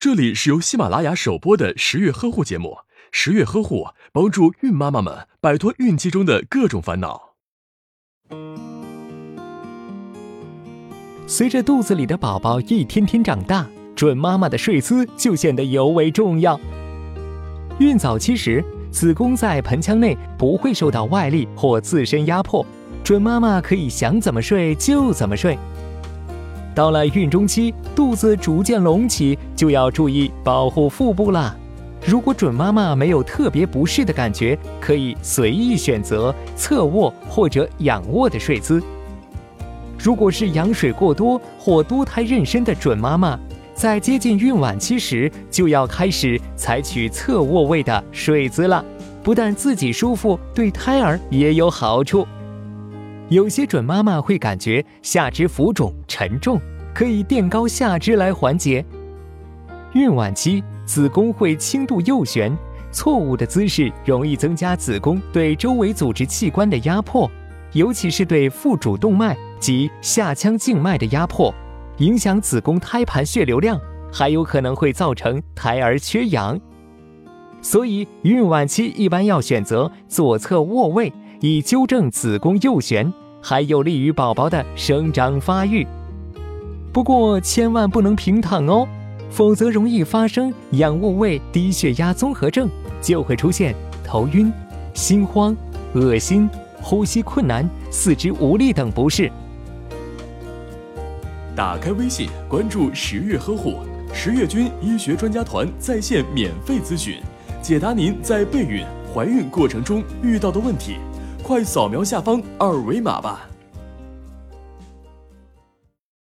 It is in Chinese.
这里是由喜马拉雅首播的十月呵护节目。十月呵护帮助孕妈妈们摆脱孕期中的各种烦恼。随着肚子里的宝宝一天天长大，准妈妈的睡姿就显得尤为重要。孕早期时，子宫在盆腔内不会受到外力或自身压迫，准妈妈可以想怎么睡就怎么睡。到了孕中期，肚子逐渐隆起，就要注意保护腹部啦。如果准妈妈没有特别不适的感觉，可以随意选择侧卧或者仰卧的睡姿。如果是羊水过多或多胎妊娠的准妈妈，在接近孕晚期时，就要开始采取侧卧位的睡姿了。不但自己舒服，对胎儿也有好处。有些准妈妈会感觉下肢浮肿沉重，可以垫高下肢来缓解。孕晚期子宫会轻度右旋，错误的姿势容易增加子宫对周围组织器官的压迫，尤其是对腹主动脉及下腔静脉的压迫，影响子宫胎盘血流量，还有可能会造成胎儿缺氧。所以孕晚期一般要选择左侧卧位。以纠正子宫右旋，还有利于宝宝的生长发育。不过千万不能平躺哦，否则容易发生仰卧位低血压综合症，就会出现头晕、心慌、恶心、呼吸困难、四肢无力等不适。打开微信，关注十月呵护，十月军医学专家团在线免费咨询，解答您在备孕、怀孕过程中遇到的问题。快扫描下方二维码吧。